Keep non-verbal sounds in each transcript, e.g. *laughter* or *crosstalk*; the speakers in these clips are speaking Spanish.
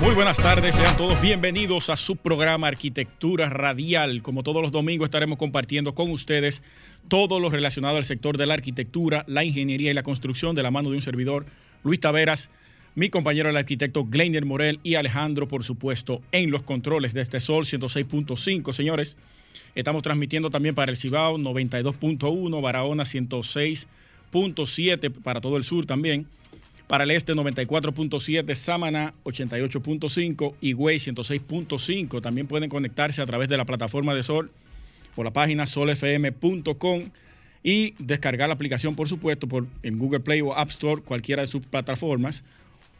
Muy buenas tardes, sean todos bienvenidos a su programa Arquitectura Radial. Como todos los domingos estaremos compartiendo con ustedes todo lo relacionado al sector de la arquitectura, la ingeniería y la construcción de la mano de un servidor, Luis Taveras, mi compañero el arquitecto Gleiner Morel y Alejandro, por supuesto, en los controles de este Sol 106.5. Señores, estamos transmitiendo también para el Cibao 92.1, Barahona 106.7 para todo el sur también para el este 94.7, Samaná 88.5 y Güey 106.5. También pueden conectarse a través de la plataforma de Sol por la página solfm.com y descargar la aplicación, por supuesto, por, en Google Play o App Store, cualquiera de sus plataformas,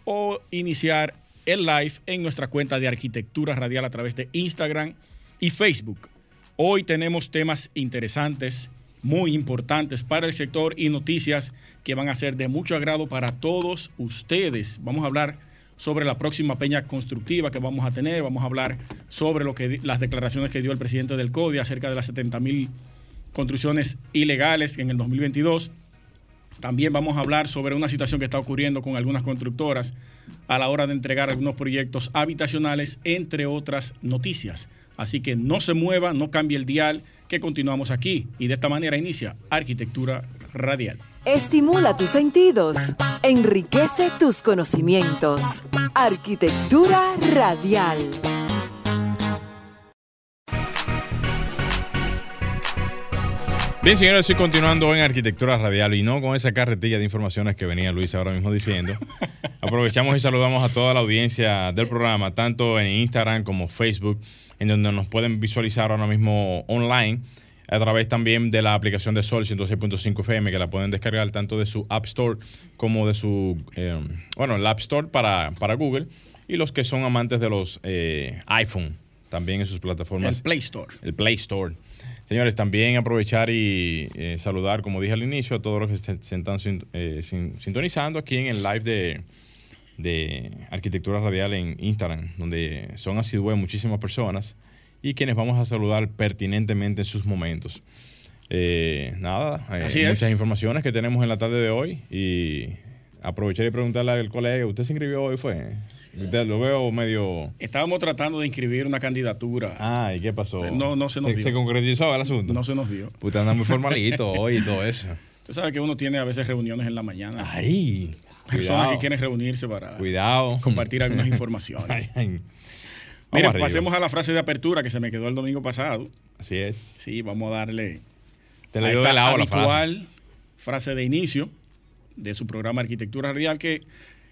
o iniciar el live en nuestra cuenta de Arquitectura Radial a través de Instagram y Facebook. Hoy tenemos temas interesantes muy importantes para el sector y noticias que van a ser de mucho agrado para todos ustedes. Vamos a hablar sobre la próxima peña constructiva que vamos a tener, vamos a hablar sobre lo que las declaraciones que dio el presidente del CODI acerca de las 70 mil construcciones ilegales en el 2022. También vamos a hablar sobre una situación que está ocurriendo con algunas constructoras a la hora de entregar algunos proyectos habitacionales, entre otras noticias. Así que no se mueva, no cambie el dial que continuamos aquí y de esta manera inicia Arquitectura Radial. Estimula tus sentidos, enriquece tus conocimientos. Arquitectura Radial. Bien, señores, estoy continuando en Arquitectura Radial y no con esa carretilla de informaciones que venía Luis ahora mismo diciendo. *laughs* Aprovechamos y saludamos a toda la audiencia del programa, tanto en Instagram como Facebook en donde nos pueden visualizar ahora mismo online a través también de la aplicación de Sol 106.5 FM que la pueden descargar tanto de su App Store como de su, eh, bueno, el App Store para, para, Google y los que son amantes de los eh, iPhone también en sus plataformas. El Play Store. El Play Store. Señores, también aprovechar y eh, saludar, como dije al inicio, a todos los que se, están sintonizando aquí en el live de de Arquitectura Radial en Instagram, donde son asiduos muchísimas personas y quienes vamos a saludar pertinentemente en sus momentos. Eh, nada, eh, muchas informaciones que tenemos en la tarde de hoy y aprovechar y preguntarle al colega, ¿usted se inscribió hoy? fue? lo veo medio... Estábamos tratando de inscribir una candidatura. Ah, ¿y qué pasó? No, no se nos dio. ¿Se concretizó el asunto? No se nos dio. Pues anda muy formalito hoy y todo eso. *laughs* Usted sabe que uno tiene a veces reuniones en la mañana. Ay, personas que quieren reunirse para Cuidado. compartir algunas *laughs* informaciones. Mira, pasemos a la frase de apertura que se me quedó el domingo pasado. Así es. Sí, vamos a darle Te la habitual frase. de inicio de su programa Arquitectura Radial que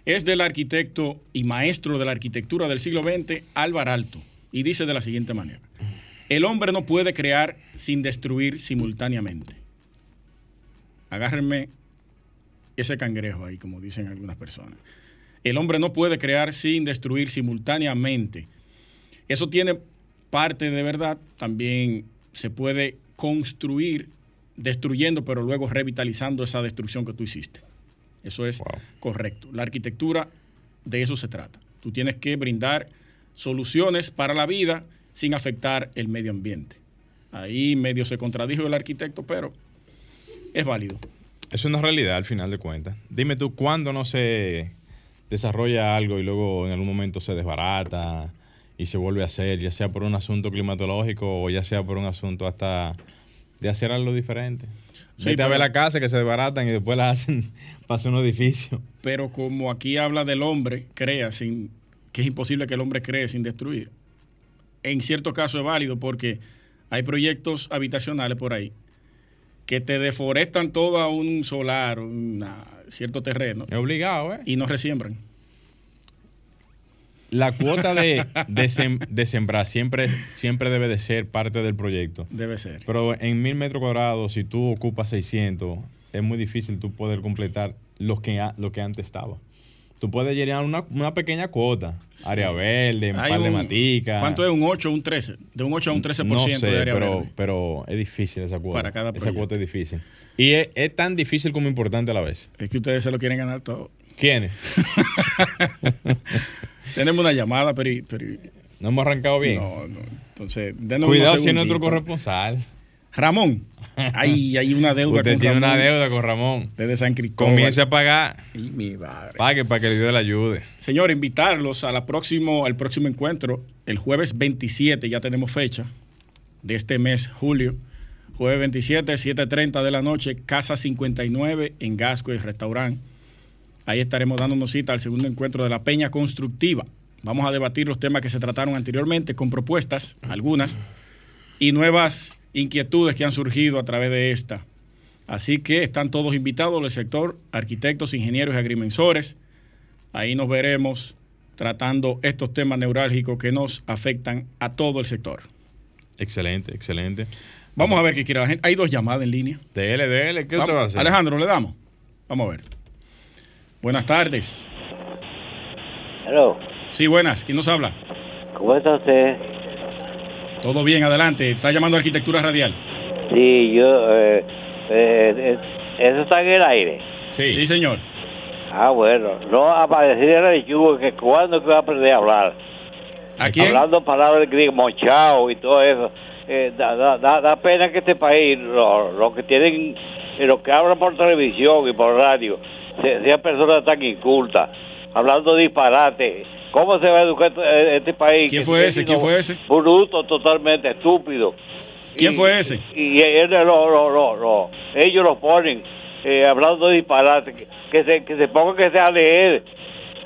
es del arquitecto y maestro de la arquitectura del siglo XX, Álvaro Alto, y dice de la siguiente manera: El hombre no puede crear sin destruir simultáneamente. Agárrenme ese cangrejo ahí, como dicen algunas personas. El hombre no puede crear sin destruir simultáneamente. Eso tiene parte de verdad, también se puede construir destruyendo, pero luego revitalizando esa destrucción que tú hiciste. Eso es correcto. La arquitectura de eso se trata. Tú tienes que brindar soluciones para la vida sin afectar el medio ambiente. Ahí medio se contradijo el arquitecto, pero es válido. Es una realidad al final de cuentas. Dime tú, ¿cuándo no se desarrolla algo y luego en algún momento se desbarata y se vuelve a hacer, ya sea por un asunto climatológico o ya sea por un asunto hasta de hacer algo diferente? Sí, Vete a ver la casa que se desbaratan y después la hacen *laughs* para un edificio. Pero como aquí habla del hombre, crea sin, que es imposible que el hombre cree sin destruir. En cierto caso es válido porque hay proyectos habitacionales por ahí que te deforestan todo a un solar, un cierto terreno. Es obligado, ¿eh? Y no resiembran. La cuota de, de, sembrar siempre, siempre debe de ser parte del proyecto. Debe ser. Pero en mil metros cuadrados, si tú ocupas 600, es muy difícil tú poder completar lo que, lo que antes estaba. Tú puedes llenar una, una pequeña cuota. Área verde, un Hay par de un- maticas. ¿Cuánto es un 8 o un 13? De un 8 a un 13% No sé, de área pero, verde. pero es difícil esa cuota. Para cada esa proyecto. cuota es difícil. Y es, es tan difícil como importante a la vez. Es que ustedes se lo quieren ganar todo. ¿Quiénes? *laughs* Tenemos una llamada, pero... pero No hemos arrancado bien. no, no. Entonces, denos Cuidado si es nuestro corresponsal. Ramón, hay, hay una deuda Usted con tiene una deuda con Ramón. Desde San Cristóbal. Comience a pagar. Y mi madre. Pague para que Dios le ayude. Señor, invitarlos a la próximo, al próximo encuentro, el jueves 27, ya tenemos fecha de este mes, julio. Jueves 27, 7.30 de la noche, Casa 59 en Gasco y Restaurant. Ahí estaremos dándonos cita al segundo encuentro de la Peña Constructiva. Vamos a debatir los temas que se trataron anteriormente con propuestas, algunas, y nuevas inquietudes que han surgido a través de esta. Así que están todos invitados del sector, arquitectos, ingenieros y agrimensores. Ahí nos veremos tratando estos temas neurálgicos que nos afectan a todo el sector. Excelente, excelente. Vamos a ver qué quiere la gente. Hay dos llamadas en línea. Dele, dele. ¿Qué Vamos- usted va a hacer? Alejandro, le damos. Vamos a ver. Buenas tardes. Hello, Sí, buenas. ¿Quién nos habla? ¿cómo está usted? Todo bien, adelante. Está llamando a Arquitectura Radial. Sí, yo, eh, eh, eh, eso está en el aire. Sí. Sí, señor. Ah, bueno, no aparecer en el yugo que cuando que va a aprender a hablar. ¿A quién? Hablando palabras griego, mochao y todo eso. Eh, da, da, da, da pena que este país, lo, lo que tienen, eh, lo que hablan por televisión y por radio, se- sean personas tan incultas, hablando disparate. ¿Cómo se va a educar este, este país? ¿Quién fue ese? ¿Quién fue ese? Bruto, totalmente estúpido. ¿Quién Y- fue ese? Y, él lo, lo, lo, lo- ellos lo ponen eh, hablando disparate, que, que se, que se ponga que sea leer.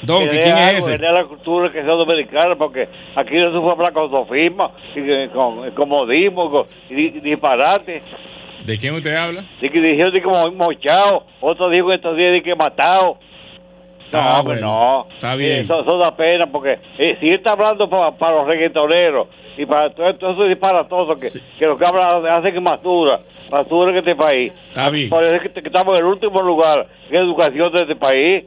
Don, que ¿que lea ¿quién es algo, ese? que lea la cultura que sea dominicana, porque aquí no se fue hablar con sofisma, y con comodismo, con di- disparate. ¿De quién usted habla? De que dijeron de que mo- mochado, otro dijo estos días de que matado. No, Ah, hombre, bueno, no. está bien. Eso, eso da pena, porque eh, si él está hablando para, para los reggaetoneros y para todo, todo eso disparatoso que, Sí. que lo que hablan hacen que más dura, más dura en este país. Está bien. Por eso es que, que estamos en el último lugar en educación de este país.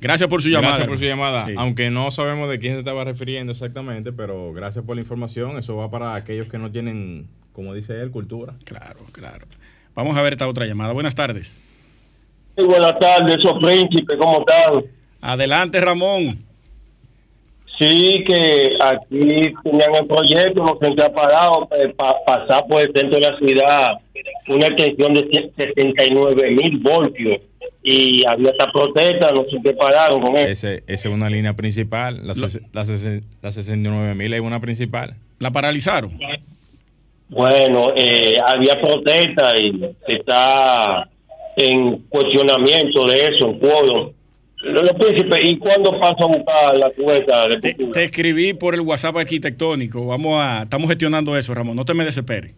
Gracias por su llamada. Gracias por su llamada. Sí. Aunque no sabemos de quién se estaba refiriendo exactamente, pero gracias por la información. Eso va para aquellos que no tienen, como dice él, cultura. Claro, claro. Vamos a ver esta otra llamada. Buenas tardes. Sí, buenas tardes, esos príncipes, ¿cómo están? Adelante, Ramón. Sí, que aquí tenían el proyecto, lo que se ha parado, para pasar por el centro de la ciudad, una extensión de 69 mil voltios. Y había esta protesta, no sé qué pararon con eso. Ese, esa es una línea principal. La, ses- la, la 69 mil es una principal. La paralizaron. Bueno, eh, había protesta y se está en cuestionamiento de eso, en quórum. Los príncipes, ¿y cuándo paso a buscar la cubeta de Te, te escribí por el WhatsApp arquitectónico. Vamos a, estamos gestionando eso, Ramón. No te me desesperes.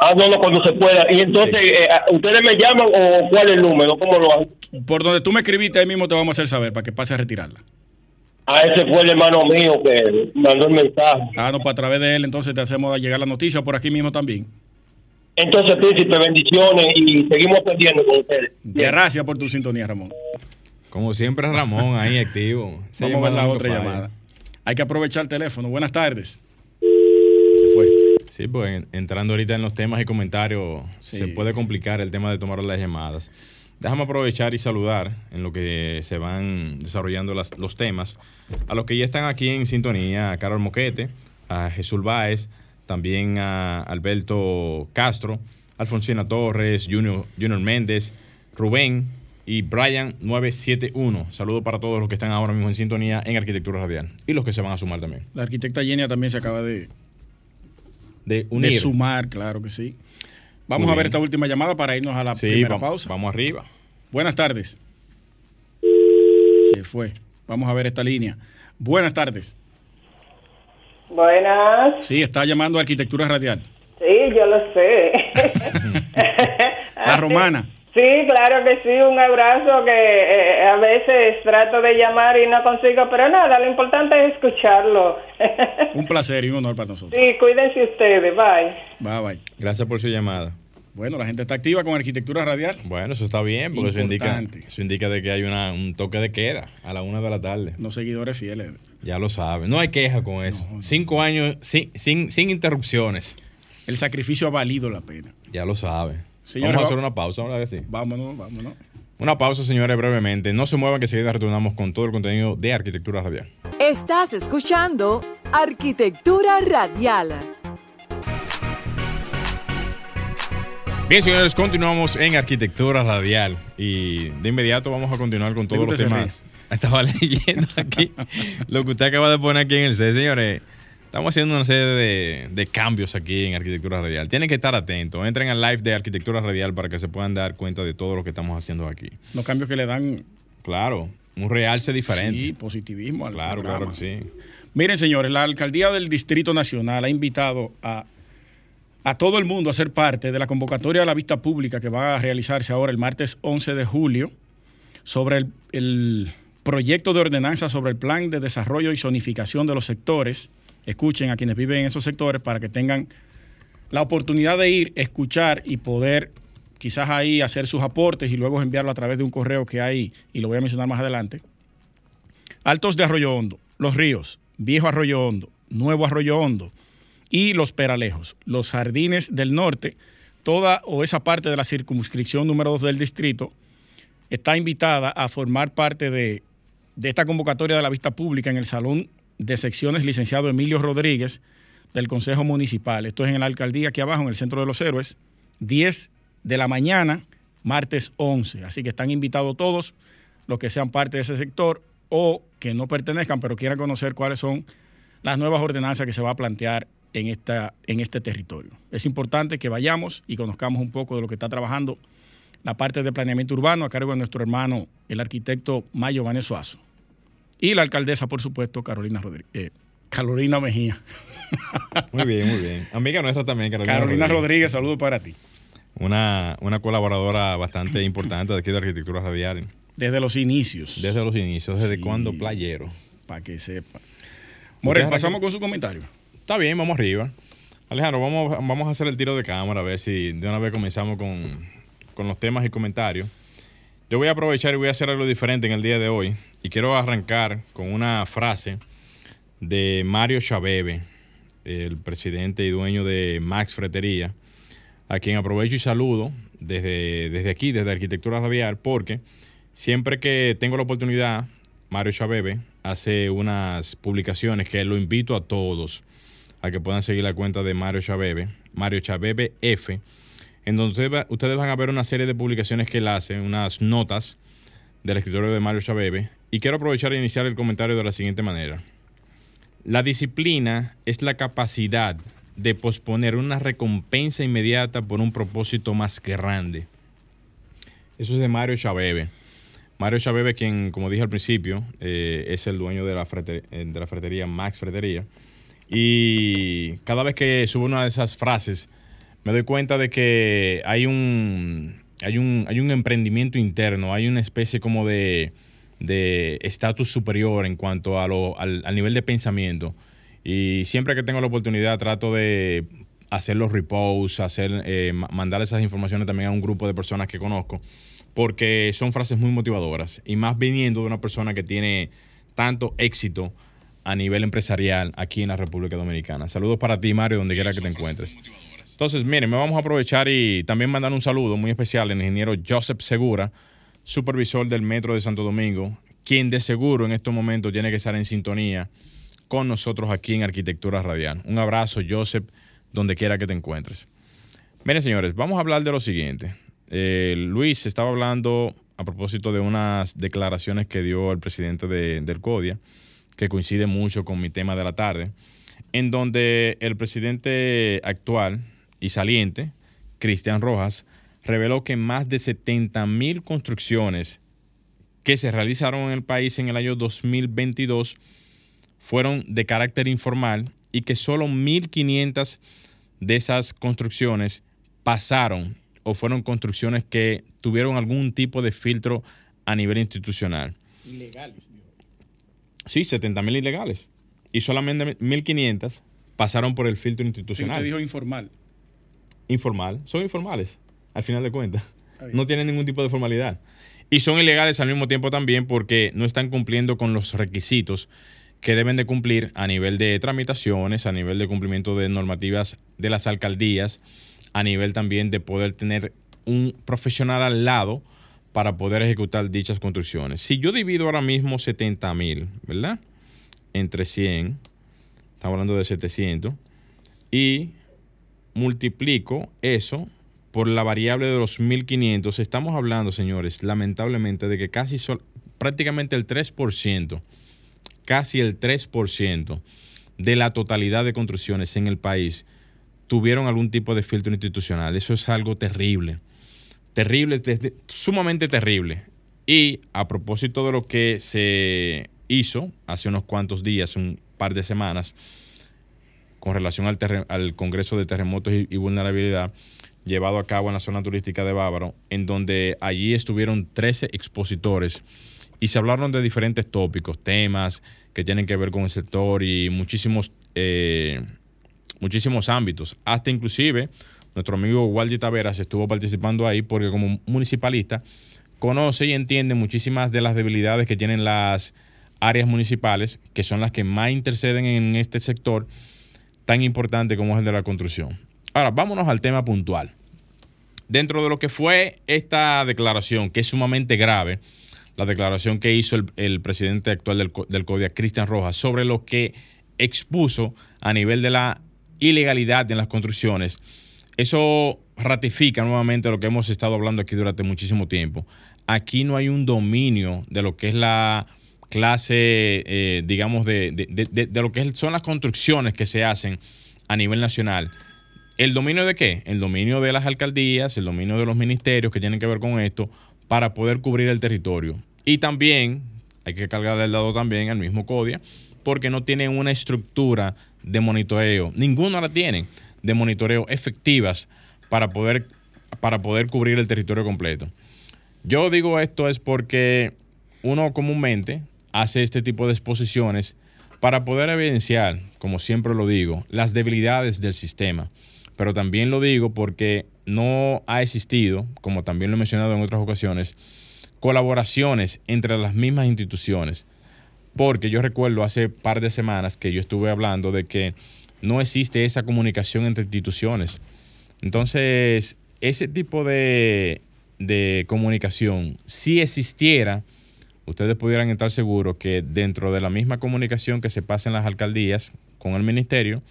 Ah, no, no, cuando se pueda. Y entonces, eh, ¿ustedes me llaman o cuál es el número? ¿Cómo lo hacen? Por donde tú me escribiste, ahí mismo te vamos a hacer saber para que pase a retirarla. Ah, ese fue el hermano mío que mandó el mensaje. Ah, no, pues a través de él, entonces te hacemos llegar la noticia por aquí mismo también. Entonces, príncipe, bendiciones y seguimos pendiendo con ustedes. Gracias por tu sintonía, Ramón. Como siempre, Ramón ahí activo. Vamos a ver la otra falla. llamada. Hay que aprovechar el teléfono. Buenas tardes. Se fue. Sí, pues en- entrando ahorita en los temas y comentarios, Sí. se puede complicar el tema de tomar las llamadas. Déjame aprovechar y saludar en lo que se van desarrollando las- los temas a los que ya están aquí en sintonía, a Carol Moquete, a Jesús Báez, también a Alberto Castro, Alfonsina Torres, Junior, Junior Méndez, Rubén y Brian 971. Saludos para todos los que están ahora mismo en sintonía en Arquitectura Radial y los que se van a sumar también. La arquitecta Yenia también se acaba de, De sumar, claro que sí. Vamos a ver esta última llamada para irnos a la Sí, primera pausa. vamos arriba. Buenas tardes. Se fue. Vamos a ver esta línea. Buenas tardes. Buenas. Sí, está llamando a Arquitectura Radial. Sí, yo lo sé. *laughs* La romana. Sí, claro que sí, un abrazo que eh, a veces trato de llamar y no consigo, pero nada, lo importante es escucharlo. *laughs* Un placer y un honor para nosotros. sí, cuídense ustedes, bye. Bye, bye. Gracias por su llamada. Bueno, la gente está activa con arquitectura radial. Bueno, eso está bien, porque eso indica, eso indica de que hay una, un toque de queda a la una de la tarde. Los seguidores fieles. Ya lo saben. No hay queja con eso. Cinco años sin, sin, sin interrupciones. El sacrificio ha valido la pena. Ya lo saben. Señores, Vamos a hacer una pausa, ¿verdad que sí? Vámonos, vámonos. Una pausa, señores, brevemente. No se muevan que enseguida retornamos con todo el contenido de Arquitectura Radial. Estás escuchando Arquitectura Radial. Bien, señores, continuamos en Arquitectura Radial y de inmediato vamos a continuar con todos los temas. *laughs* Estaba leyendo aquí lo que usted acaba de poner aquí en el set, señores. Estamos haciendo una serie de, de cambios aquí en Arquitectura Radial. Tienen que estar atentos. Entren al live de Arquitectura Radial para que se puedan dar cuenta de todo lo que estamos haciendo aquí. Los cambios que le dan Claro, un realce diferente. sí, positivismo al claro, programa. claro que sí. Miren, señores, la alcaldía del Distrito Nacional ha invitado a, a todo el mundo a ser parte de la convocatoria a la vista pública que va a realizarse ahora el martes 11 de julio sobre el, el proyecto de ordenanza sobre el plan de desarrollo y zonificación de los sectores. Escuchen a quienes viven en esos sectores para que tengan la oportunidad de ir, escuchar y poder quizás ahí hacer sus aportes y luego enviarlo a través de un correo que hay, y lo voy a mencionar más adelante. Altos de Arroyo Hondo, Los Ríos, Viejo Arroyo Hondo, Nuevo Arroyo Hondo y Los Peralejos, los Jardines del Norte, toda o esa parte de la circunscripción número 2 del distrito está invitada a formar parte de, de esta convocatoria de la vista pública en el Salón de Secciones Licenciado Emilio Rodríguez del Consejo Municipal. Esto es en la alcaldía aquí abajo, en el Centro de los Héroes, 10 de la mañana, martes 11. Así que están invitados todos los que sean parte de ese sector o que no pertenezcan, pero quieran conocer cuáles son las nuevas ordenanzas que se va a plantear en, esta, en este territorio. Es importante que vayamos y conozcamos un poco de lo que está trabajando la parte de planeamiento urbano a cargo de nuestro hermano, el arquitecto Mayo Vanesuazo. Y la alcaldesa, por supuesto, Carolina Rodríguez. eh, Carolina Mejía. Muy bien, muy bien. Amiga nuestra también, Carolina, Carolina Rodríguez, saludos para ti. Una, una colaboradora bastante importante de aquí de Arquitectura Radial. Desde los inicios. Desde los inicios, desde Sí. cuando playero. Para que sepa. Morel, pasamos con su comentario. Está bien, vamos arriba. Alejandro, vamos, vamos a hacer el tiro de cámara, a ver si de una vez comenzamos con, con los temas y comentarios. Yo voy a aprovechar y voy a hacer algo diferente en el día de hoy. Y quiero arrancar con una frase de Mario Chabebe, el presidente y dueño de Max Fretería, a quien aprovecho y saludo desde, desde aquí, desde Arquitectura Radial, porque siempre que tengo la oportunidad, Mario Chabebe hace unas publicaciones que lo invito a todos a que puedan seguir la cuenta de Mario Chabebe, Mario Chabebe F, en donde ustedes va- ustedes van a ver una serie de publicaciones que él hace, unas notas del escritorio de Mario Chabebe, y quiero aprovechar e iniciar el comentario de la siguiente manera. La disciplina es la capacidad de posponer una recompensa inmediata por un propósito más grande. Eso es de Mario Chabebe. Mario Chabebe, quien, como dije al principio, eh, es el dueño de la, eh, de fretería Max Fretería. Y cada vez que subo una de esas frases, me doy cuenta de que hay un, hay un, hay un emprendimiento interno, hay una especie como de estatus superior en cuanto a lo, al, al nivel de pensamiento. Y siempre que tengo la oportunidad trato de hacer los reposts, hacer, eh, ma- mandar esas informaciones también a un grupo de personas que conozco, porque son frases muy motivadoras. Y más viniendo de una persona que tiene tanto éxito a nivel empresarial aquí en la República Dominicana. Saludos para ti, Mario, donde quiera que te encuentres. Entonces, miren, me vamos a aprovechar y también mandar un saludo muy especial al ingeniero Joseph Segura, supervisor del Metro de Santo Domingo, quien de seguro en estos momentos tiene que estar en sintonía con nosotros aquí en Arquitectura Radial. Un abrazo, Joseph, donde quiera que te encuentres. Miren, señores, vamos a hablar de lo siguiente. Eh, Luis estaba hablando a propósito de unas declaraciones que dio el presidente de- del CODIA, que coincide mucho con mi tema de la tarde, en donde el presidente actual y saliente, Cristian Rojas, reveló que más de 70 mil construcciones que se realizaron en el país en el año 2022 fueron de carácter informal y que solo 1.500 de esas construcciones pasaron o fueron construcciones que tuvieron algún tipo de filtro a nivel institucional. Ilegales. Sí, 70 mil ilegales. Y solamente 1.500 pasaron por el filtro Sí, institucional. usted dijo informal. Informal. Son informales. al final de cuentas. No tienen ningún tipo de formalidad. Y son ilegales al mismo tiempo también porque no están cumpliendo con los requisitos que deben de cumplir a nivel de tramitaciones, a nivel de cumplimiento de normativas de las alcaldías, a nivel también de poder tener un profesional al lado para poder ejecutar dichas construcciones. Si yo divido ahora mismo 70 mil, ¿verdad? Entre 100, estamos hablando de 700, y multiplico eso por la variable de los 1500, estamos hablando, señores, lamentablemente, de que casi prácticamente el 3%, casi el 3% de la totalidad de construcciones en el país tuvieron algún tipo de filtro institucional. Eso es algo terrible terrible, sumamente terrible. Y a propósito de lo que se hizo hace unos cuantos días, un par de semanas, con relación al, al Congreso de Terremotos y, Vulnerabilidad, llevado a cabo en la zona turística de Bávaro, en donde allí estuvieron 13 expositores y se hablaron de diferentes tópicos, temas que tienen que ver con el sector y muchísimos, eh, muchísimos ámbitos, hasta inclusive nuestro amigo Waldi Taveras estuvo participando ahí porque como municipalista conoce y entiende muchísimas de las debilidades que tienen las áreas municipales, que son las que más interceden en este sector tan importante como es el de la construcción. Ahora, vámonos al tema puntual. Dentro de lo que fue esta declaración, que es sumamente grave, la declaración que hizo el, presidente actual del, del CODIA, Cristian Rojas, sobre lo que expuso a nivel de la ilegalidad en las construcciones, eso ratifica nuevamente lo que hemos estado hablando aquí durante muchísimo tiempo. Aquí no hay un dominio de lo que es la clase, eh, digamos, de, de, lo que son las construcciones que se hacen a nivel nacional. ¿El dominio de qué? El dominio de las alcaldías, el dominio de los ministerios que tienen que ver con esto para poder cubrir el territorio. Y también hay que cargar del lado también al mismo CODIA porque no tienen una estructura de monitoreo. Ninguno la tienen de monitoreo efectivas para poder, para poder cubrir el territorio completo. Yo digo esto es porque uno comúnmente hace este tipo de exposiciones para poder evidenciar, como siempre lo digo, las debilidades del sistema. Pero también lo digo porque no ha existido, como también lo he mencionado en otras ocasiones, colaboraciones entre las mismas instituciones. Porque yo recuerdo hace par de semanas que yo estuve hablando de que no existe esa comunicación entre instituciones. Entonces, ese tipo de, comunicación, si existiera, ustedes pudieran estar seguros que dentro de la misma comunicación que se pasa en las alcaldías con el ministerio,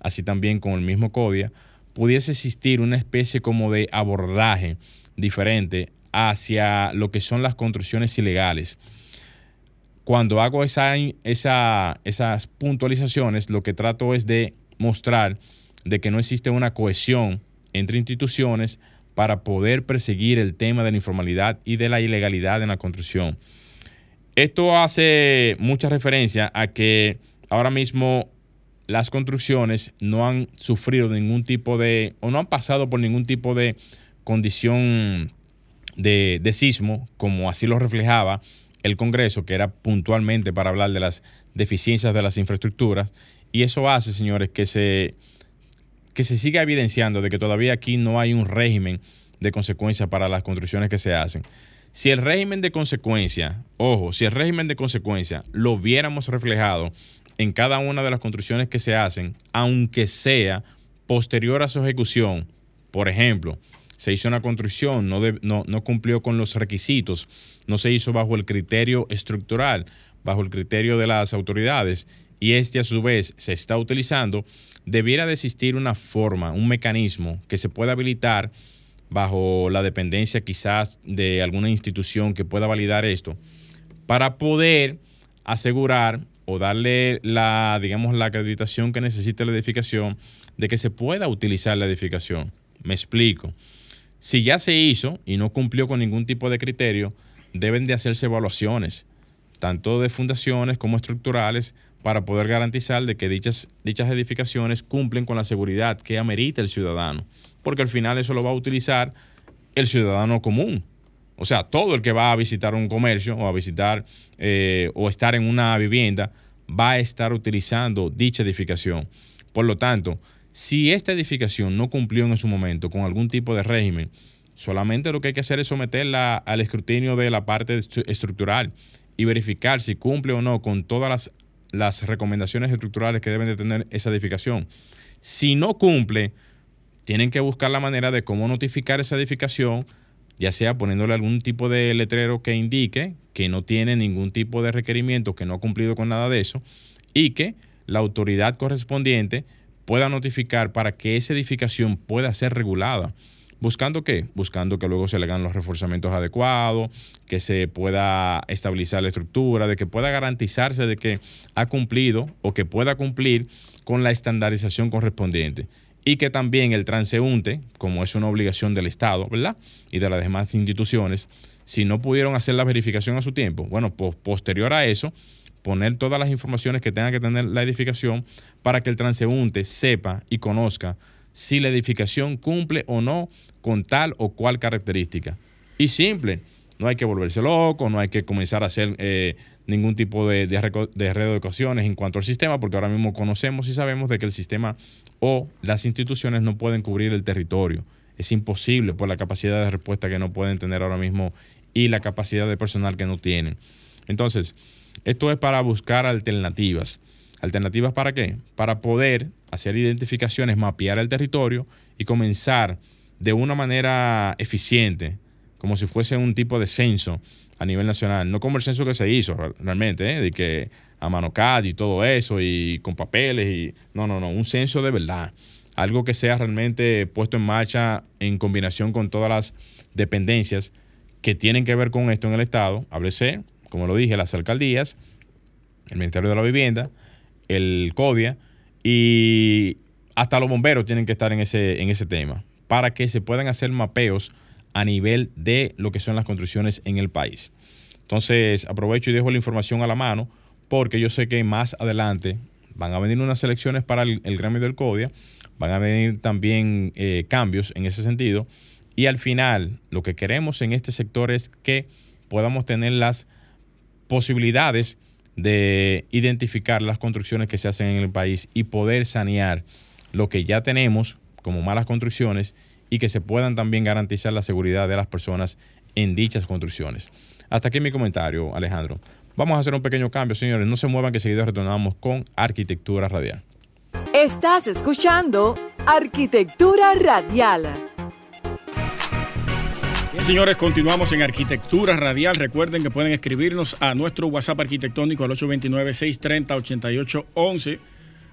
así también con el mismo CODIA, pudiese existir una especie como de abordaje diferente hacia lo que son las construcciones ilegales cuando hago esa, esas puntualizaciones, lo que trato es de mostrar de que no existe una cohesión entre instituciones para poder perseguir el tema de la informalidad y de la ilegalidad en la construcción. Esto hace mucha referencia a que ahora mismo las construcciones no han sufrido ningún tipo de, o no han pasado por ningún tipo de condición de, de sismo, como así lo reflejaba el Congreso, que era puntualmente para hablar de las deficiencias de las infraestructuras, y eso hace, señores, que se, que se siga evidenciando de que todavía aquí no hay un régimen de consecuencia para las construcciones que se hacen. Si el régimen de consecuencia, ojo, si el régimen de consecuencia lo viéramos reflejado en cada una de las construcciones que se hacen, aunque sea posterior a su ejecución, por ejemplo, se hizo una construcción, no, no, cumplió con los requisitos, no se hizo bajo el criterio estructural, bajo el criterio de las autoridades, y este a su vez se está utilizando, debiera de existir una forma, un mecanismo que se pueda habilitar bajo la dependencia quizás de alguna institución que pueda validar esto, para poder asegurar o darle la, digamos, la acreditación que necesita la edificación de que se pueda utilizar la edificación. Me explico. Si ya se hizo y no cumplió con ningún tipo de criterio, deben de hacerse evaluaciones, tanto de fundaciones como estructurales, para poder garantizar de que dichas, dichas edificaciones cumplen con la seguridad que amerita el ciudadano, porque al final eso lo va a utilizar el ciudadano común. O sea, todo el que va a visitar un comercio o a visitar eh, o estar en una vivienda va a estar utilizando dicha edificación. Por lo tanto, si esta edificación no cumplió en su momento con algún tipo de régimen Solamente lo que hay que hacer es someterla al escrutinio de la parte estru- estructural y verificar si cumple o no con todas las, las recomendaciones estructurales que deben de tener esa edificación. Si no cumple, tienen que buscar la manera de cómo notificar esa edificación, ya sea poniéndole algún tipo de letrero que indique que no tiene ningún tipo de requerimiento, que no ha cumplido con nada de eso, y que la autoridad correspondiente pueda notificar para que esa edificación pueda ser regulada. ¿Buscando qué? Buscando que luego se le hagan los reforzamientos adecuados, que se pueda estabilizar la estructura, de que pueda garantizarse de que ha cumplido o que pueda cumplir con la estandarización correspondiente. Y que también el transeúnte, como es una obligación del Estado, ¿verdad? Y de las demás instituciones, si no pudieron hacer la verificación a su tiempo, bueno, pues posterior a eso, poner todas las informaciones que tenga que tener la edificación para que el transeúnte sepa y conozca si la edificación cumple o no con tal o cual característica. Y simple, no hay que volverse loco, no hay que comenzar a hacer eh, ningún tipo de, de, de reeducaciones en cuanto al sistema, porque ahora mismo conocemos y sabemos de que el sistema o las instituciones no pueden cubrir el territorio. Es imposible por la capacidad de respuesta que no pueden tener ahora mismo y la capacidad de personal que no tienen. Entonces, esto es para buscar alternativas. ¿Alternativas para qué? Para poder hacer identificaciones, mapear el territorio y comenzar de una manera eficiente, como si fuese un tipo de censo a nivel nacional, no como el censo que se hizo re- realmente, ¿eh? de que a mano CAD y todo eso y con papeles y no, no, no, un censo de verdad, algo que sea realmente puesto en marcha en combinación con todas las dependencias que tienen que ver con esto en el Estado, háblese, como lo dije, las alcaldías, el Ministerio de la Vivienda, el CODIA y hasta los bomberos tienen que estar en ese, en ese tema para que se puedan hacer mapeos a nivel de lo que son las construcciones en el país. Entonces, aprovecho y dejo la información a la mano porque yo sé que más adelante van a venir unas elecciones para el, el gremio del CODIA, van a venir también eh, cambios en ese sentido y al final lo que queremos en este sector es que podamos tener las posibilidades de identificar las construcciones que se hacen en el país y poder sanear lo que ya tenemos como malas construcciones y que se puedan también garantizar la seguridad de las personas en dichas construcciones. Hasta aquí mi comentario, Alejandro. Vamos a hacer un pequeño cambio, señores. No se muevan que seguido retornamos con Arquitectura Radial. Estás escuchando Arquitectura Radial. Bien, señores, continuamos en Arquitectura Radial. Recuerden que pueden escribirnos a nuestro WhatsApp arquitectónico al 829-630-8811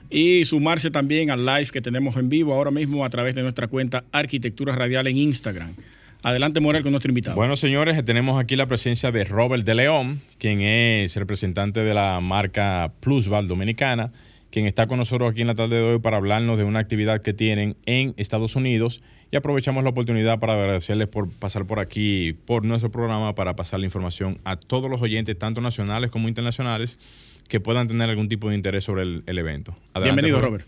y sumarse también al live que tenemos en vivo ahora mismo a través de nuestra cuenta Arquitectura Radial en Instagram. Adelante, Morel, con nuestro invitado. Bueno, señores, tenemos aquí la presencia de Robert de León, quien es representante de la marca Plusval Dominicana, quien está con nosotros aquí en la tarde de hoy para hablarnos de una actividad que tienen en Estados Unidos. Y aprovechamos la oportunidad para agradecerles por pasar por aquí, por nuestro programa, para pasar la información a todos los oyentes, tanto nacionales como internacionales, que puedan tener algún tipo de interés sobre el, el evento. Adelante, Bienvenido, Robert.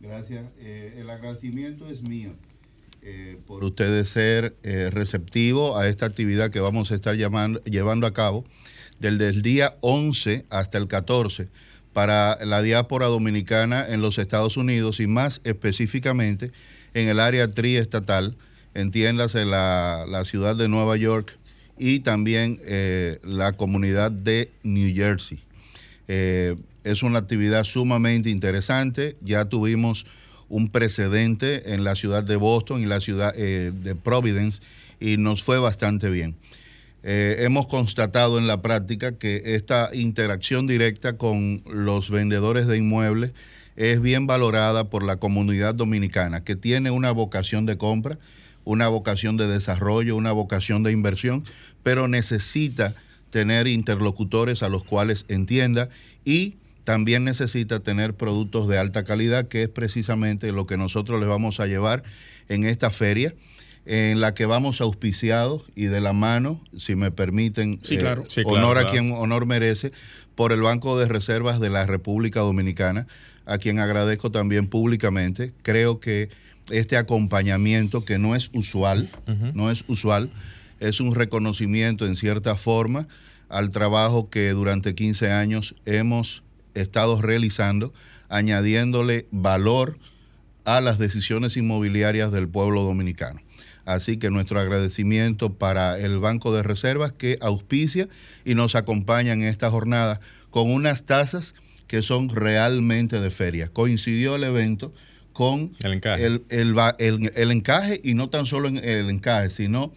Gracias. Eh, el agradecimiento es mío eh, por ustedes ser eh, receptivos a esta actividad que vamos a estar llamando, llevando a cabo desde el día 11 hasta el 14 para la diáspora dominicana en los Estados Unidos y más específicamente en el área triestatal, entiéndase la, la ciudad de Nueva York y también eh, la comunidad de New Jersey. Eh, es una actividad sumamente interesante. Ya tuvimos un precedente en la ciudad de Boston y la ciudad eh, de Providence y nos fue bastante bien. Eh, hemos constatado en la práctica que esta interacción directa con los vendedores de inmuebles es bien valorada por la comunidad dominicana, que tiene una vocación de compra, una vocación de desarrollo, una vocación de inversión, pero necesita tener interlocutores a los cuales entienda y también necesita tener productos de alta calidad, que es precisamente lo que nosotros les vamos a llevar en esta feria, en la que vamos auspiciados y de la mano, si me permiten, Sí, claro. eh, Sí, claro, honor a quien honor merece, por el Banco de Reservas de la República Dominicana, a quien agradezco también públicamente. Creo que este acompañamiento, que no es usual, no es usual, es un reconocimiento en cierta forma al trabajo que durante 15 años hemos estado realizando, añadiéndole valor a las decisiones inmobiliarias del pueblo dominicano. Así que nuestro agradecimiento para el Banco de Reservas que auspicia y nos acompaña en esta jornada con unas tasas que son realmente de feria. Coincidió el evento con El encaje. el, el el encaje y no tan solo en el encaje, sino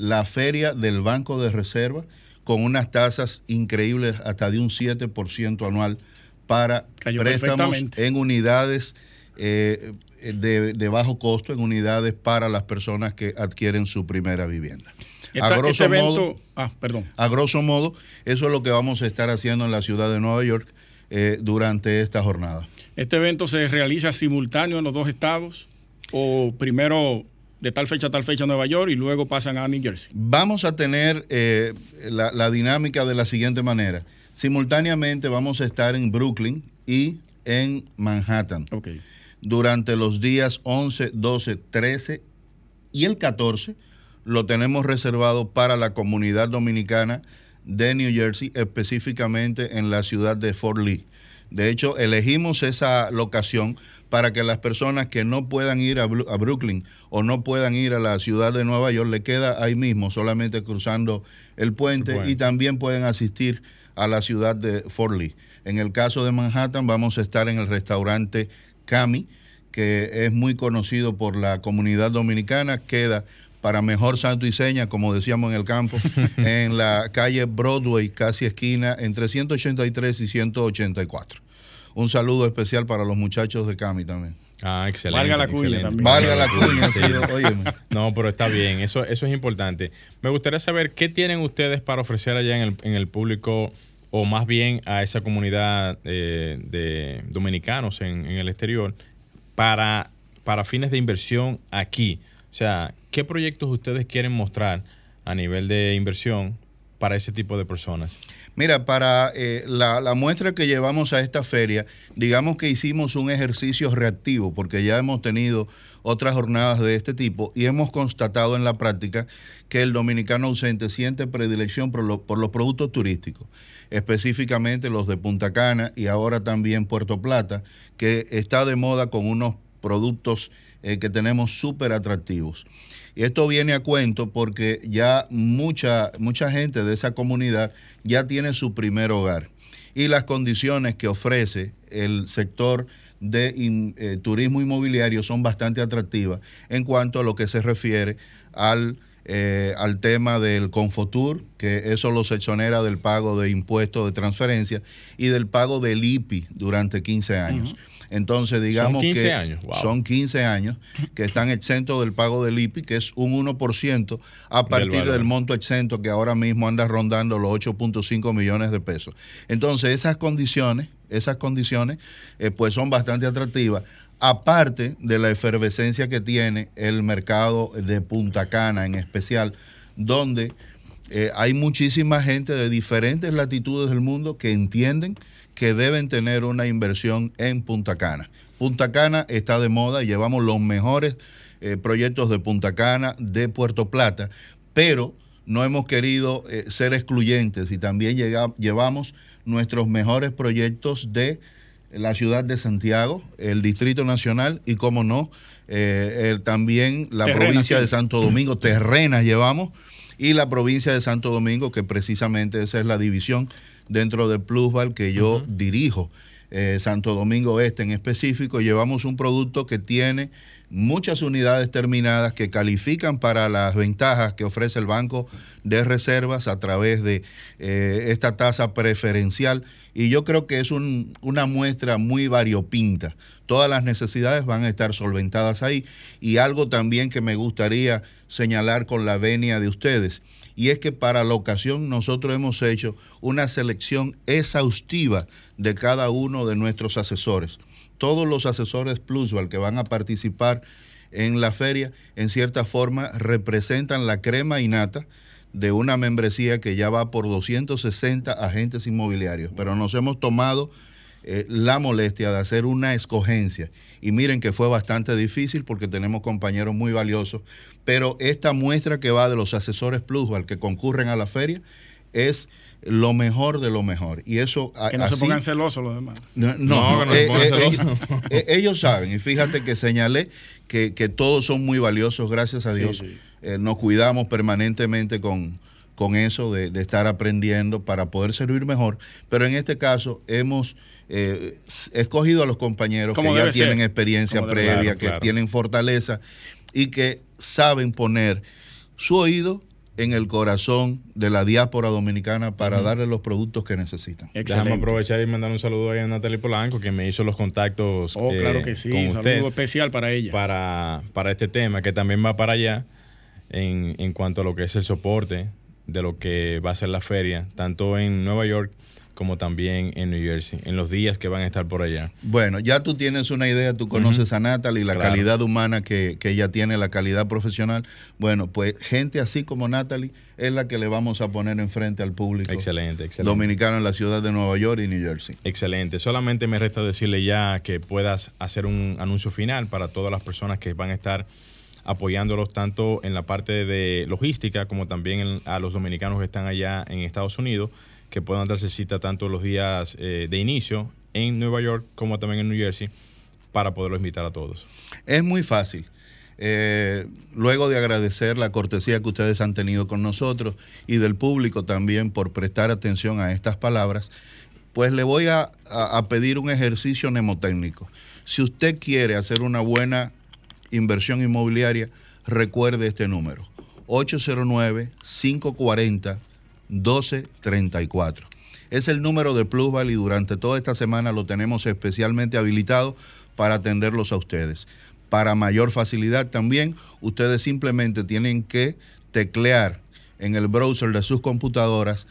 la feria del Banco de Reserva con unas tasas increíbles hasta de un 7% anual para Cayó préstamos en unidades eh, de, de bajo costo, en unidades para las personas que adquieren su primera vivienda. Esta- a groso este evento, modo, ah, perdón. a grosso modo, eso es lo que vamos a estar haciendo en la ciudad de Nueva York eh, durante esta jornada. ¿Este evento se realiza simultáneo en los dos estados? ¿O primero de tal fecha a tal fecha en Nueva York y luego pasan a New Jersey? Vamos a tener eh, la, la dinámica de la siguiente manera. Simultáneamente vamos a estar en Brooklyn y en Manhattan Ok. durante los días 11, 12, 13 y el 14 lo tenemos reservado para la comunidad dominicana de New Jersey, específicamente en la ciudad de Fort Lee. De hecho, elegimos esa locación para que las personas que no puedan ir a, Brooklyn o no puedan ir a la ciudad de Nueva York, le queda ahí mismo, solamente cruzando el puente, El puente. y también pueden asistir a la ciudad de Fort Lee. En el caso de Manhattan, vamos a estar en el restaurante Cami, que es muy conocido por la comunidad dominicana, queda para mejor santo y seña, como decíamos en el campo, *laughs* en la calle Broadway, casi esquina, entre 183 y 184. Un saludo especial para los muchachos de Cami también. Ah, excelente. Valga la cuña también. Valga la cuña, Sí. sí, óyeme. No, pero está bien, eso, eso es importante. Me gustaría saber qué tienen ustedes para ofrecer allá en el, en el público o más bien a esa comunidad eh, de dominicanos en, en el exterior para, para fines de inversión aquí. O sea, ¿qué proyectos ustedes quieren mostrar a nivel de inversión para ese tipo de personas? Mira, para eh, la, la muestra que llevamos a esta feria, digamos que hicimos un ejercicio reactivo, porque ya hemos tenido otras jornadas de este tipo y hemos constatado en la práctica que el dominicano ausente siente predilección por, lo- por los productos turísticos, específicamente los de Punta Cana y ahora también Puerto Plata, que está de moda con unos productos eh, que tenemos súper atractivos. Y esto viene a cuento porque ya mucha, mucha gente de esa comunidad ya tiene su primer hogar. Y las condiciones que ofrece el sector de eh, turismo inmobiliario son bastante atractivas en cuanto a lo que se refiere al, eh, al tema del Confotur, que eso los exonera del pago de impuestos de transferencia y del pago del IPI durante 15 años. Entonces, digamos 15 que años, wow. son 15 años que están exentos del pago del IPI, que es un 1% a partir del monto exento que ahora mismo anda rondando los 8.5 millones de pesos. Entonces, esas condiciones, esas condiciones, eh, pues son bastante atractivas. Aparte de la efervescencia que tiene el mercado de Punta Cana en especial, donde eh, hay muchísima gente de diferentes latitudes del mundo que entienden que deben tener una inversión en Punta Cana. Punta Cana está de moda, llevamos los mejores eh, proyectos de Punta Cana, de Puerto Plata, pero no hemos querido eh, ser excluyentes y también llega- llevamos nuestros mejores proyectos de la ciudad de Santiago, el Distrito Nacional y, como no, eh, el- también la provincia sí. de Santo Domingo, terrenas llevamos, y la provincia de Santo Domingo, que precisamente esa es la división dentro de Plusval que yo dirijo, eh, Santo Domingo Este en específico, llevamos un producto que tiene muchas unidades terminadas que califican para las ventajas que ofrece el Banco de Reservas a través de eh, esta tasa preferencial. Y yo creo que es un- una muestra muy variopinta. Todas las necesidades van a estar solventadas ahí. Y algo también que me gustaría señalar con la venia de ustedes y es que para la ocasión nosotros hemos hecho una selección exhaustiva de cada uno de nuestros asesores. Todos los asesores Plusval que van a participar en la feria, en cierta forma, representan la crema innata de una membresía que ya va por 260 agentes inmobiliarios. Pero nos hemos tomado eh, la molestia de hacer una escogencia. Y miren que fue bastante difícil porque tenemos compañeros muy valiosos. Pero esta muestra que va de los asesores Plusval que concurren a la feria es lo mejor de lo mejor. Y eso a- Que no se pongan celosos los demás. no, No, no, que no se eh, pongan eh, celosos. ellos, eh, ellos saben, y fíjate que señalé que, que todos son muy valiosos, gracias a Sí, Dios. sí. eh, nos cuidamos permanentemente con, con eso de, de estar aprendiendo para poder servir mejor, pero en este caso hemos eh, escogido a los compañeros que ya ser. tienen experiencia previa, Claro, que claro. tienen fortaleza y que saben poner su oído en el corazón de la diáspora dominicana para darle los productos que necesitan. Déjame Excelente. aprovechar y mandar un saludo ahí a Natalie Polanco, que me hizo los contactos Oh, eh, claro que sí. con Un saludo especial para ella. para, para este tema, que también va para allá en, en cuanto a lo que es el soporte de lo que va a ser la feria, tanto en Nueva York como también en New Jersey, en los días que van a estar por allá. Bueno, ya tú tienes una idea, tú conoces a Natalie, la Claro. calidad humana que, que ella tiene, la calidad profesional. Bueno, pues gente así como Natalie es la que le vamos a poner enfrente al público Excelente, excelente. dominicano en la ciudad de Nueva York y New Jersey. Excelente. Solamente me resta decirle ya que puedas hacer un anuncio final para todas las personas que van a estar apoyándolos tanto en la parte de logística como también a los dominicanos que están allá en Estados Unidos, que puedan darse cita tanto los días eh, de inicio en Nueva York como también en New Jersey para poderlos invitar a todos. Es muy fácil. Eh, luego de agradecer la cortesía que ustedes han tenido con nosotros y del público también por prestar atención a estas palabras, pues le voy a pedir un ejercicio mnemotécnico. Si usted quiere hacer una buena inversión inmobiliaria, recuerde este número, 809-540-1234. Es el número de Plusval y durante toda esta semana lo tenemos especialmente habilitado para atenderlos a ustedes. Para mayor facilidad también, ustedes simplemente tienen que teclear en el browser de sus computadoras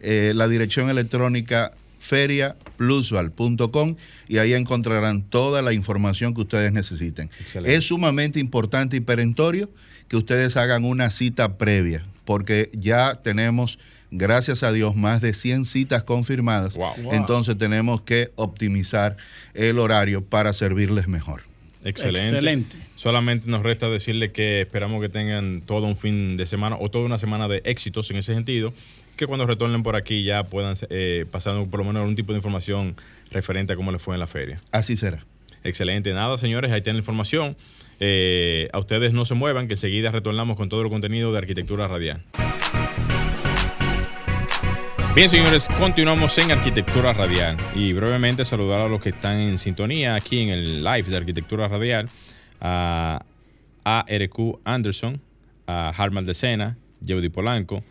eh, la dirección electrónica feriaplusval.com y ahí encontrarán toda la información que ustedes necesiten. Excelente. Es sumamente importante y perentorio que ustedes hagan una cita previa, porque ya tenemos, gracias a Dios, más de 100 citas confirmadas. Wow. Wow. Entonces tenemos que optimizar el horario para servirles mejor. Excelente. Excelente. Solamente nos resta decirle que esperamos que tengan todo un fin de semana o toda una semana de éxitos en ese sentido, que cuando retornen por aquí ya puedan eh, pasar por lo menos algún tipo de información referente a cómo les fue en la feria. Así será. Excelente. Nada, señores, ahí tienen la información. Eh, a ustedes no se muevan, que enseguida retornamos con todo el contenido de Arquitectura Radial. Bien, señores, continuamos en Arquitectura Radial y brevemente saludar a los que están en sintonía aquí en el live de Arquitectura Radial, a ARQ Anderson, a Harman de Sena, Jody Polanco,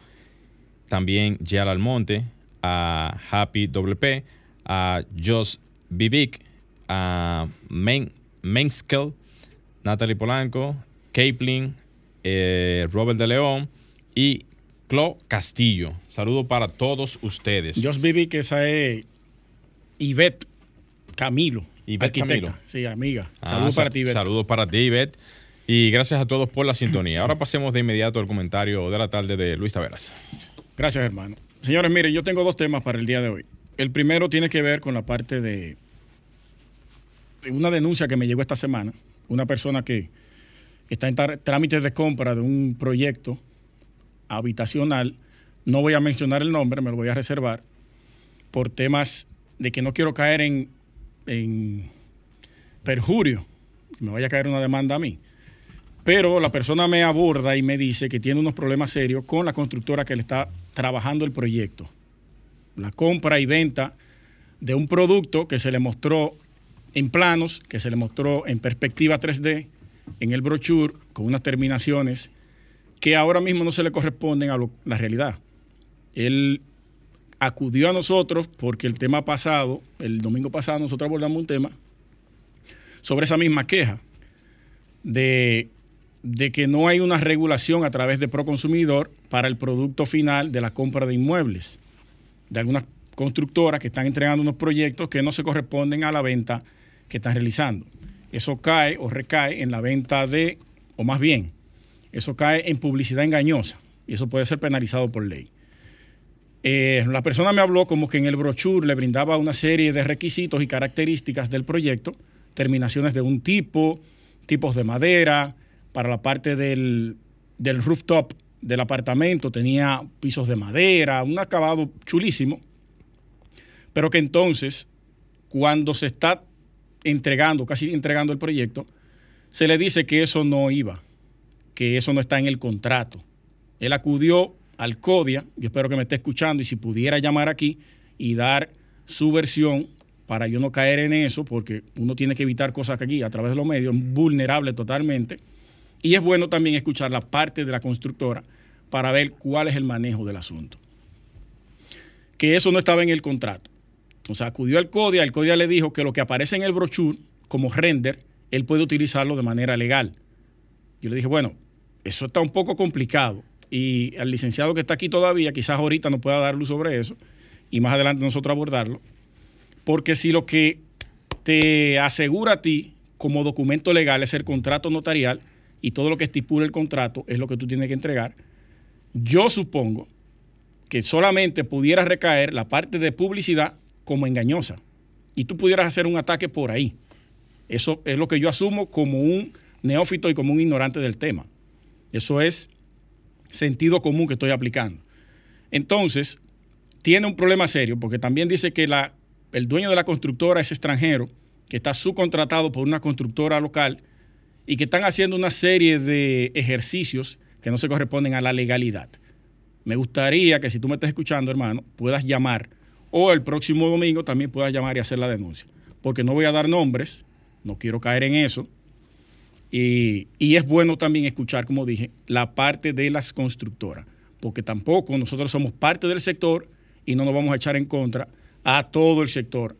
también Yal Almonte, a Happy WP, a Jos Vivic, a Men, Menskel, Natalie Polanco, Capelin, eh, Robert de León y Clo Castillo. Saludo para todos ustedes. Viví que esa es Ivette Camilo. Ivette arquitecta. Camilo. Sí, amiga. Ah, Saludos sa- para ti, Ivette. Saludos para ti, Ivette. Y gracias a todos por la sintonía. Ahora pasemos de inmediato al comentario de la tarde de Luis Taveras. Gracias, hermano. Señores, miren, yo tengo dos temas para el día de hoy. El primero tiene que ver con la parte de, una denuncia que me llegó esta semana. Una persona que está en trámites de compra de un proyecto habitacional. No voy a mencionar el nombre, me lo voy a reservar por temas de que no quiero caer en, en perjurio, me vaya a caer una demanda a mí. Pero la persona me aborda y me dice que tiene unos problemas serios con la constructora que le está trabajando el proyecto. La compra y venta de un producto que se le mostró en planos, que se le mostró en perspectiva 3D, en el brochure, con unas terminaciones que ahora mismo no se le corresponden a la realidad. Él acudió a nosotros porque el tema pasado, el domingo pasado, nosotros abordamos un tema sobre esa misma queja de, de que no hay una regulación a través de Proconsumidor para el producto final de la compra de inmuebles, de algunas constructoras que están entregando unos proyectos que no se corresponden a la venta que están realizando. Eso cae o recae en la venta de, o más bien, eso cae en publicidad engañosa y eso puede ser penalizado por ley. Eh, la persona me habló como que en el brochure le brindaba una serie de requisitos y características del proyecto, terminaciones de un tipo, tipos de madera, para la parte del, del rooftop del apartamento tenía pisos de madera, un acabado chulísimo, pero que entonces, cuando se está entregando, casi entregando el proyecto, se le dice que eso no iba, que eso no está en el contrato. Él acudió al CODIA, yo espero que me esté escuchando y si pudiera llamar aquí y dar su versión para yo no caer en eso, porque uno tiene que evitar cosas que aquí a través de los medios, vulnerable totalmente. Y es bueno también escuchar la parte de la constructora para ver cuál es el manejo del asunto. Que eso no estaba en el contrato. Entonces acudió al CODIA, el CODIA le dijo que lo que aparece en el brochure como render, él puede utilizarlo de manera legal. Yo le dije, bueno, eso está un poco complicado y al licenciado que está aquí todavía, quizás ahorita no pueda dar luz sobre eso y más adelante nosotros abordarlo, porque si lo que te asegura a ti como documento legal es el contrato notarial y todo lo que estipula el contrato es lo que tú tienes que entregar, yo supongo que solamente pudiera recaer la parte de publicidad como engañosa y tú pudieras hacer un ataque por ahí. Eso es lo que yo asumo como un neófito y como un ignorante del tema. Eso es sentido común que estoy aplicando. Entonces, tiene un problema serio porque también dice que el dueño de la constructora es extranjero, que está subcontratado por una constructora local y que están haciendo una serie de ejercicios que no se corresponden a la legalidad. Me gustaría que si tú me estás escuchando, hermano, puedas llamar o el próximo domingo también puedas llamar y hacer la denuncia. Porque no voy a dar nombres, no quiero caer en eso, y, es bueno también escuchar, como dije, la parte de las constructoras, porque tampoco nosotros somos parte del sector y no nos vamos a echar en contra a todo el sector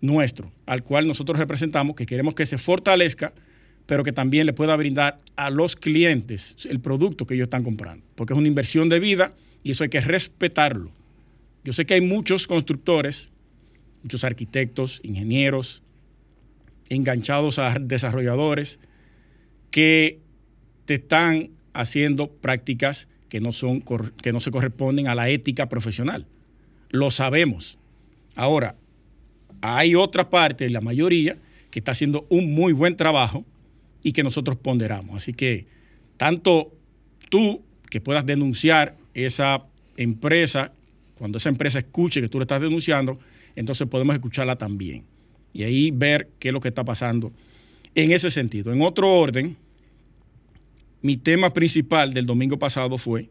nuestro, al cual nosotros representamos, que queremos que se fortalezca, pero que también le pueda brindar a los clientes el producto que ellos están comprando, porque es una inversión de vida y eso hay que respetarlo. Yo sé que hay muchos constructores, muchos arquitectos, ingenieros, enganchados a desarrolladores, que te están haciendo prácticas que no, son, que no se corresponden a la ética profesional. Lo sabemos. Ahora, hay otra parte, la mayoría, que está haciendo un muy buen trabajo y que nosotros ponderamos. Así que tanto tú que puedas denunciar esa empresa, cuando esa empresa escuche que tú le estás denunciando, entonces podemos escucharla también. Y ahí ver qué es lo que está pasando en ese sentido. En otro orden, mi tema principal del domingo pasado fue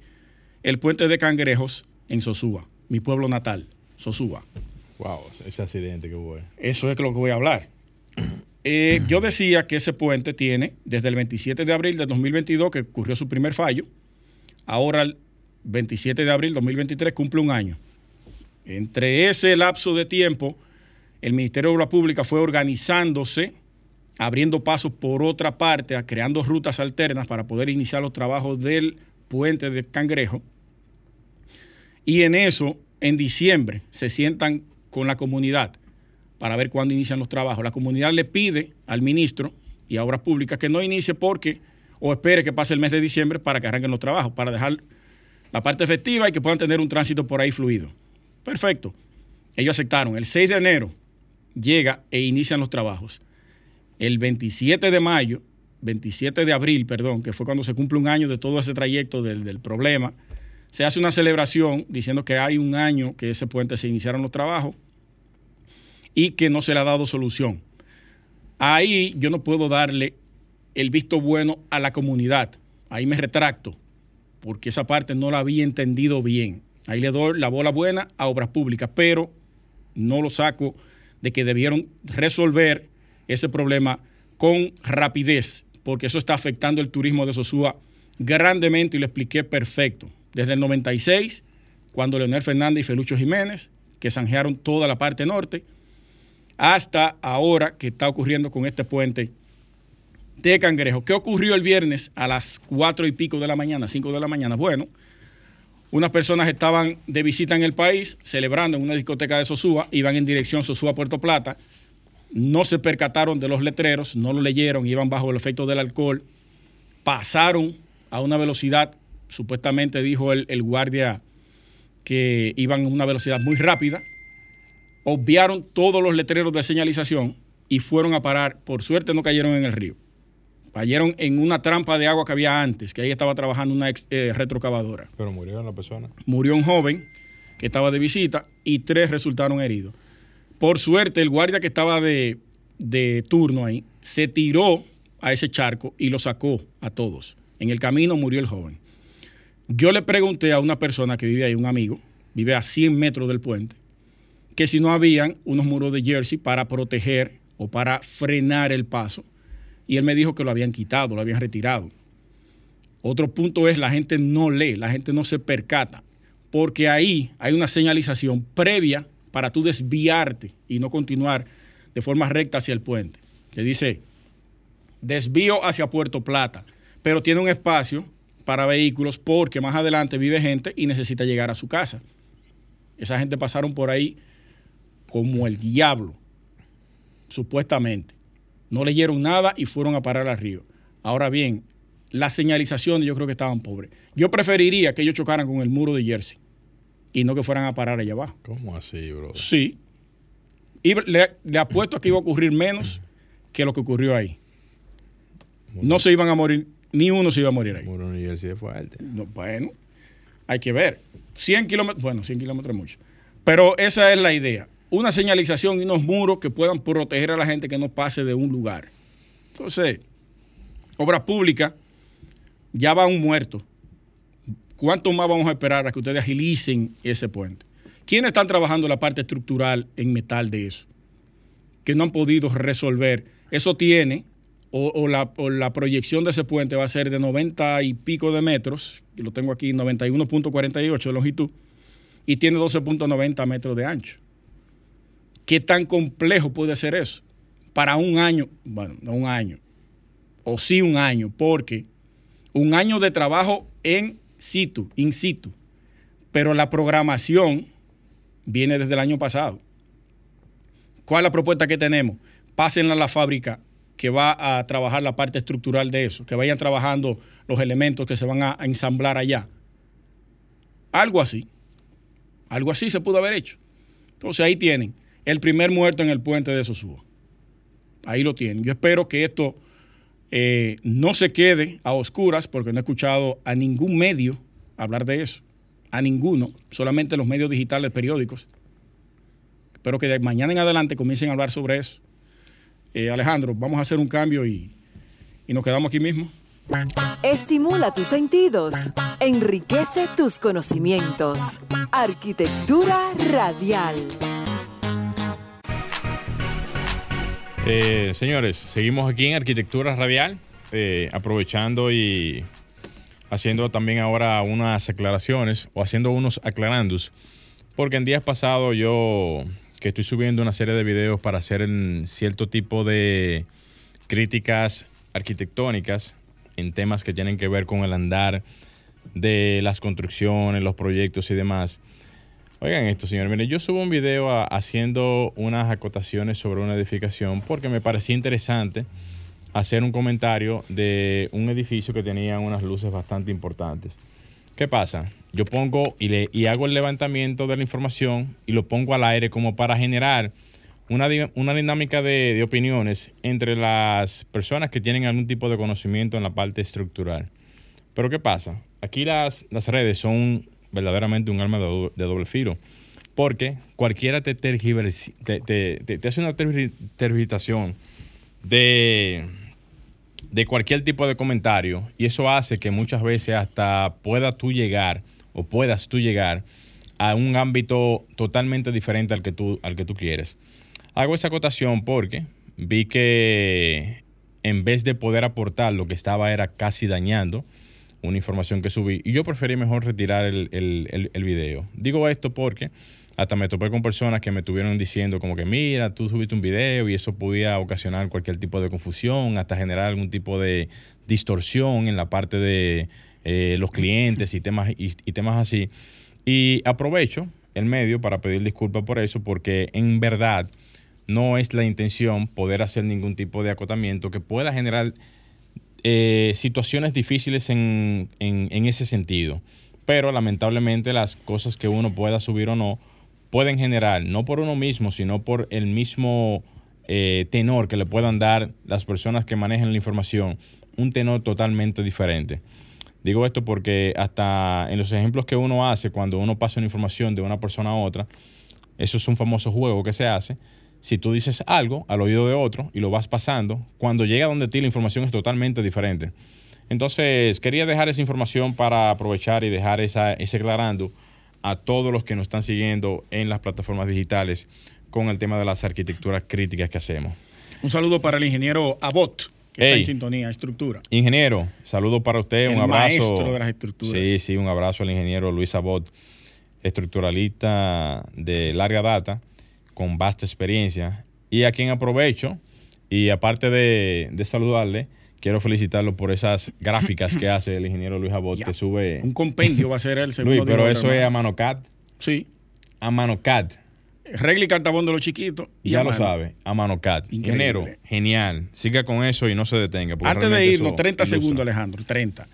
el puente de cangrejos en Sosúa, mi pueblo natal, Sosúa. Wow, ese accidente que hubo. Eso es lo que voy a hablar. Eh, yo decía que ese puente tiene desde el 27 de abril de 2022, que ocurrió su primer fallo, ahora el 27 de abril de 2023 cumple un año. Entre ese lapso de tiempo, el Ministerio de Obras Públicas fue organizándose abriendo pasos por otra parte, creando rutas alternas para poder iniciar los trabajos del puente de Cangrejo. Y en eso, en diciembre, se sientan con la comunidad para ver cuándo inician los trabajos. La comunidad le pide al ministro y a Obras Públicas que no inicie porque, o espere que pase el mes de diciembre para que arranquen los trabajos, para dejar la parte efectiva y que puedan tener un tránsito por ahí fluido. Perfecto. Ellos aceptaron. El 6 de enero llega e inician los trabajos el 27 de mayo, 27 de abril, perdón, que fue cuando se cumple un año de todo ese trayecto del, problema, se hace una celebración diciendo que hay un año que ese puente se iniciaron los trabajos y que no se le ha dado solución. Ahí yo no puedo darle el visto bueno a la comunidad. Ahí me retracto, porque esa parte no la había entendido bien. Ahí le doy la bola buena a obras públicas, pero no lo saco de que debieron resolver ese problema con rapidez, porque eso está afectando el turismo de Sosúa grandemente y lo expliqué perfecto. Desde el 96, cuando Leonel Fernández y Felucho Jiménez, que zanjearon toda la parte norte, hasta ahora que está ocurriendo con este puente de Cangrejo. ¿Qué ocurrió el viernes a las cuatro y pico de la mañana, cinco de la mañana? Bueno, unas personas estaban de visita en el país, celebrando en una discoteca de Sosúa, iban en dirección Sosúa-Puerto Plata, no se percataron de los letreros, no lo leyeron, iban bajo el efecto del alcohol, pasaron a una velocidad, supuestamente dijo el, guardia que iban a una velocidad muy rápida, obviaron todos los letreros de señalización y fueron a parar, por suerte no cayeron en el río, cayeron en una trampa de agua que había antes, que ahí estaba trabajando una eh, retrocavadora. Pero murieron las personas. Murió un joven que estaba de visita y tres resultaron heridos. Por suerte, el guardia que estaba de, turno ahí se tiró a ese charco y lo sacó a todos. En el camino murió el joven. Yo le pregunté a una persona que vive ahí, un amigo, vive a 100 metros del puente, que si no habían unos muros de jersey para proteger o para frenar el paso. Y él me dijo que lo habían quitado, lo habían retirado. Otro punto es la gente no lee, la gente no se percata, porque ahí hay una señalización previa para tú desviarte y no continuar de forma recta hacia el puente. Que dice desvío hacia Puerto Plata, pero tiene un espacio para vehículos porque más adelante vive gente y necesita llegar a su casa. Esa gente pasaron por ahí como el diablo, supuestamente. No leyeron nada y fueron a parar al río. Ahora bien, las señalizaciones yo creo que estaban pobres. Yo preferiría que ellos chocaran con el muro de Jersey y no que fueran a parar allá abajo. ¿Cómo así, bro? Sí. Y le, le apuesto a que iba a ocurrir menos que lo que ocurrió ahí. No se iban a morir, ni uno se iba a morir ahí. Muro New Jersey es fuerte. No, bueno, hay que ver. 100 kilómetros, bueno, 100 kilómetros es mucho. Pero esa es la idea. Una señalización y unos muros que puedan proteger a la gente que no pase de un lugar. Entonces, obra pública, ya va un muerto. ¿Cuánto más vamos a esperar a que ustedes agilicen ese puente? ¿Quiénes están trabajando la parte estructural en metal de eso? Que no han podido resolver. Eso tiene, o, o la, o la proyección de ese puente va a ser de 90 y pico de metros, y lo tengo aquí, 91.48 de longitud, y tiene 12.90 metros de ancho. ¿Qué tan complejo puede ser eso? Para un año, bueno, no un año, o sí un año, porque un año de trabajo en situ, in situ, pero la programación viene desde el año pasado. ¿Cuál es la propuesta que tenemos? Pásenla a la fábrica que va a trabajar la parte estructural de eso, que vayan trabajando los elementos que se van a, ensamblar allá. Algo así. Algo así se pudo haber hecho. Entonces ahí tienen el primer muerto en el puente de Sosúa. Ahí lo tienen. Yo espero que esto eh, no se quede a oscuras, porque no he escuchado a ningún medio hablar de eso. A ninguno, solamente los medios digitales, periódicos. Espero que de mañana en adelante comiencen a hablar sobre eso. Eh, Alejandro, vamos a hacer un cambio y, y nos quedamos aquí mismo. Estimula tus sentidos, enriquece tus conocimientos. Arquitectura radial. Eh, señores, seguimos aquí en Arquitectura Radial, eh, aprovechando y haciendo también ahora unas aclaraciones o haciendo unos aclarandos, porque en días pasados yo que estoy subiendo una serie de videos para hacer cierto tipo de críticas arquitectónicas en temas que tienen que ver con el andar de las construcciones, los proyectos y demás. Oigan esto, señor. Miren, yo subo un video haciendo unas acotaciones sobre una edificación porque me parecía interesante hacer un comentario de un edificio que tenía unas luces bastante importantes. ¿Qué pasa? Yo pongo y, hago el levantamiento de la información y lo pongo al aire como para generar una, di- una dinámica de, opiniones entre las personas que tienen algún tipo de conocimiento en la parte estructural. Pero ¿qué pasa? Aquí las redes son verdaderamente un arma de, do- de doble filo. Porque cualquiera te, hace una tergi- tergiversación de, cualquier tipo de comentario y eso hace que muchas veces hasta pueda tú llegar o puedas tú llegar a un ámbito totalmente diferente al que tú, al que tú quieres. Hago esa acotación porque vi que en vez de poder aportar lo que estaba era casi dañando una información que subí y yo preferí mejor retirar el, el- el- video. Digo esto porque hasta me topé con personas que me estuvieron diciendo como que mira, tú subiste un video y eso podía ocasionar cualquier tipo de confusión, hasta generar algún tipo de distorsión en la parte de eh, los clientes y temas, y temas así. Y aprovecho el medio para pedir disculpas por eso porque en verdad no es la intención poder hacer ningún tipo de acotamiento que pueda generar eh, situaciones difíciles en, en- ese sentido. Pero lamentablemente las cosas que uno pueda subir o no pueden generar, no por uno mismo, sino por el mismo eh, tenor que le puedan dar las personas que manejan la información, un tenor totalmente diferente. Digo esto porque hasta en los ejemplos que uno hace cuando uno pasa una información de una persona a otra, eso es un famoso juego que se hace. Si tú dices algo al oído de otro y lo vas pasando, cuando llega donde ti la información es totalmente diferente. Entonces, quería dejar esa información para aprovechar y dejar esa, ese aclarando a todos los que nos están siguiendo en las plataformas digitales con el tema de las arquitecturas críticas que hacemos. Un saludo para el ingeniero Abot, que está en sintonía, estructura. Ingeniero, saludo para usted, El un abrazo. maestro de las estructuras. Sí, sí, un abrazo al ingeniero Luis Abot, estructuralista de larga data, con vasta experiencia, y a quien aprovecho, y aparte de, de saludarle, quiero felicitarlo por esas gráficas que hace el ingeniero Luis Abot, que sube... Un compendio va a ser el *laughs* segundo. Luis, pero eso es a hermano. mano CAD, Sí. a mano CAD. Regla y cartabón de los chiquitos. y Ya lo mano. sabe, a mano CAD. Ingeniero, genial. Siga con eso y no se detenga. Antes de irnos, eso 30 ilustra. segundos, Alejandro, 30.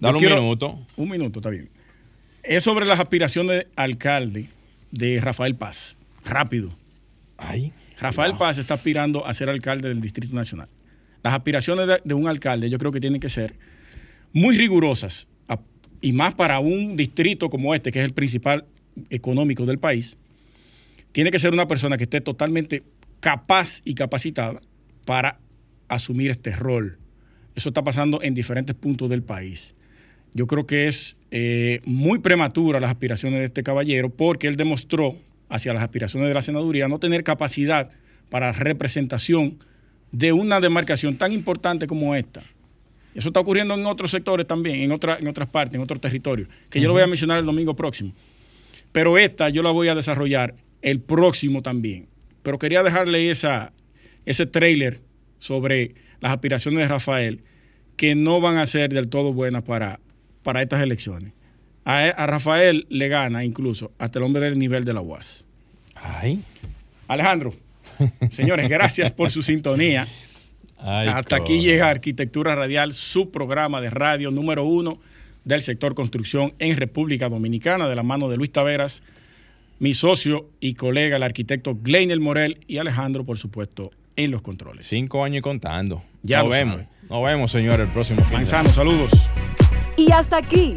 Dale Yo un quiero- minuto. Un minuto, está bien. Es sobre las aspiraciones de alcalde de Rafael Paz. Rápido. Ay. Rafael Paz está aspirando a ser alcalde del Distrito Nacional. Las aspiraciones de, de un alcalde yo creo que tienen que ser muy rigurosas a- y más para un distrito como este, que es el principal económico del país. Tiene que ser una persona que esté totalmente capaz y capacitada para asumir este rol. Eso está pasando en diferentes puntos del país. Yo creo que es eh, muy prematura las aspiraciones de este caballero porque él demostró hacia las aspiraciones de la senaduría no tener capacidad para representación de una demarcación tan importante como esta. Eso está ocurriendo en otros sectores también, en, otra- en otras partes, en otros territorios, que yo lo voy a mencionar el domingo próximo. Pero esta yo la voy a desarrollar el próximo también. Pero quería dejarle esa, ese trailer sobre las aspiraciones de Rafael, que no van a ser del todo buenas para, para estas elecciones. A, a Rafael le gana incluso hasta el hombre del nivel de la UAS. Ay. Alejandro, *laughs* señores, gracias por su sintonía. Ay, Hasta aquí llega Arquitectura Radial, su programa de radio número uno del sector construcción en República Dominicana, de la mano de Luis Taveras, mi socio y colega, el arquitecto Gleiner Morel y Alejandro, por supuesto, en los controles. Cinco años y contando. Ya Nos lo vemos. sabe. Nos vemos, señor, el próximo fin. Manzano, saludos. Y hasta aquí,